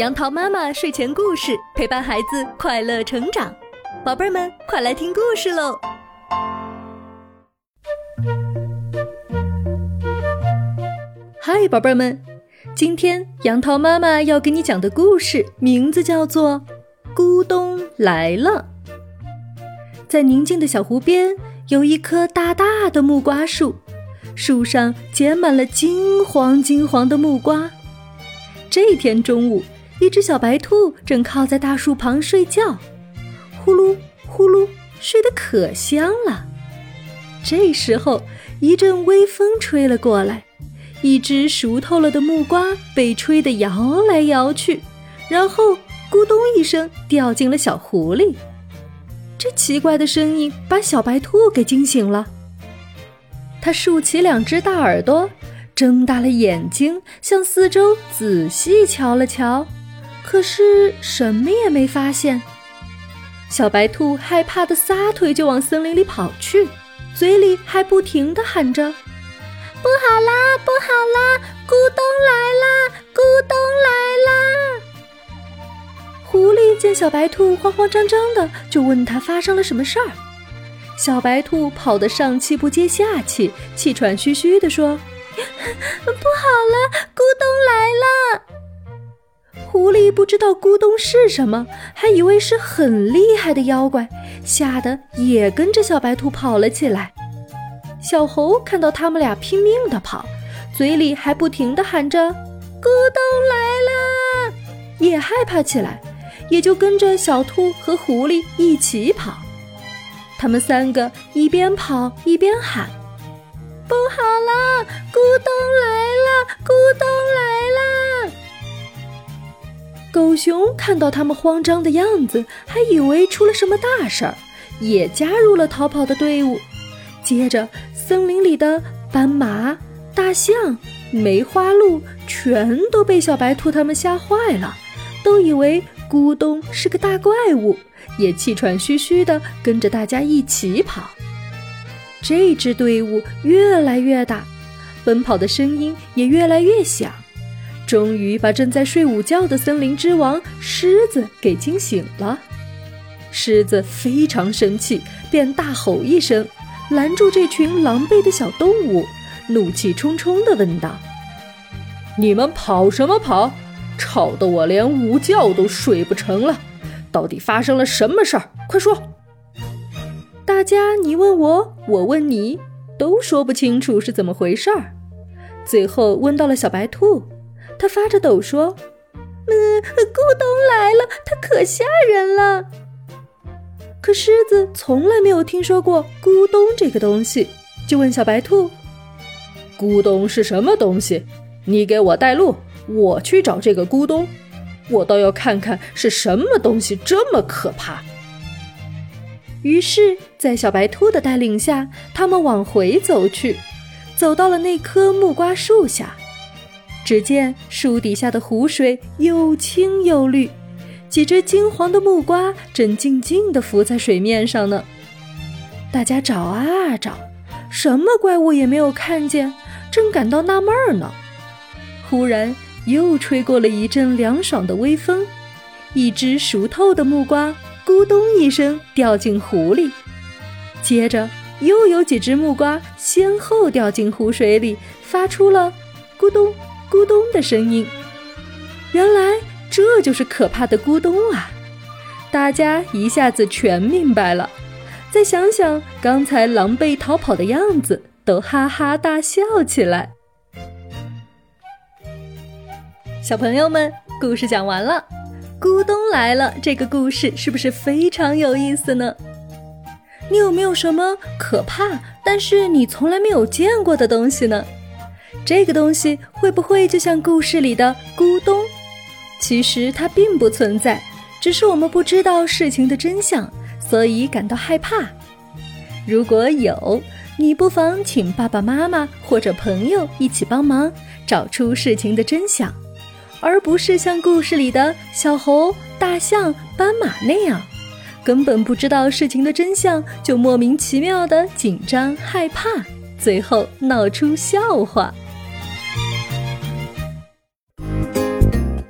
杨桃妈妈睡前故事陪伴孩子快乐成长，宝贝儿们快来听故事喽！嗨，宝贝儿们，今天杨桃妈妈要给你讲的故事名字叫做《咕咚来了》。在宁静的小湖边，有一棵大大的木瓜树，树上结满了金黄金黄的木瓜。这天中午。一只小白兔正靠在大树旁睡觉，呼噜呼噜睡得可香了。这时候，一阵微风吹了过来，一只熟透了的木瓜被吹得摇来摇去，然后咕咚一声掉进了小湖里。这奇怪的声音把小白兔给惊醒了，它竖起两只大耳朵，睁大了眼睛，向四周仔细瞧了瞧。可是什么也没发现，小白兔害怕的撒腿就往森林里跑去，嘴里还不停的喊着：“不好啦，不好啦，咕咚来啦，咕咚来啦！”狐狸见小白兔慌慌张张的，就问他发生了什么事儿。小白兔跑得上气不接下气，气喘吁吁的说：“ 不好了，不知道咕咚是什么，还以为是很厉害的妖怪，吓得也跟着小白兔跑了起来。小猴看到他们俩拼命的跑，嘴里还不停的喊着“咕咚来了”，也害怕起来，也就跟着小兔和狐狸一起跑。他们三个一边跑一边喊：“不好了，咕咚来狗熊看到他们慌张的样子，还以为出了什么大事儿，也加入了逃跑的队伍。接着，森林里的斑马、大象、梅花鹿全都被小白兔他们吓坏了，都以为咕咚是个大怪物，也气喘吁吁地跟着大家一起跑。这支队伍越来越大，奔跑的声音也越来越响。终于把正在睡午觉的森林之王狮子给惊醒了。狮子非常生气，便大吼一声，拦住这群狼狈的小动物，怒气冲冲地问道：“你们跑什么跑？吵得我连午觉都睡不成了！到底发生了什么事儿？快说！”大家你问我，我问你，都说不清楚是怎么回事儿。最后问到了小白兔。他发着抖说：“嗯，咕咚来了，它可吓人了。”可狮子从来没有听说过咕咚这个东西，就问小白兔：“咕咚是什么东西？你给我带路，我去找这个咕咚。我倒要看看是什么东西这么可怕。”于是，在小白兔的带领下，他们往回走去，走到了那棵木瓜树下。只见树底下的湖水又清又绿，几只金黄的木瓜正静静地浮在水面上呢。大家找啊找，什么怪物也没有看见，正感到纳闷呢。忽然又吹过了一阵凉爽的微风，一只熟透的木瓜咕咚一声掉进湖里，接着又有几只木瓜先后掉进湖水里，发出了咕咚。咕咚的声音，原来这就是可怕的咕咚啊！大家一下子全明白了。再想想刚才狼狈逃跑的样子，都哈哈大笑起来。小朋友们，故事讲完了。咕咚来了，这个故事是不是非常有意思呢？你有没有什么可怕但是你从来没有见过的东西呢？这个东西会不会就像故事里的咕咚？其实它并不存在，只是我们不知道事情的真相，所以感到害怕。如果有，你不妨请爸爸妈妈或者朋友一起帮忙找出事情的真相，而不是像故事里的小猴、大象、斑马那样，根本不知道事情的真相就莫名其妙的紧张害怕，最后闹出笑话。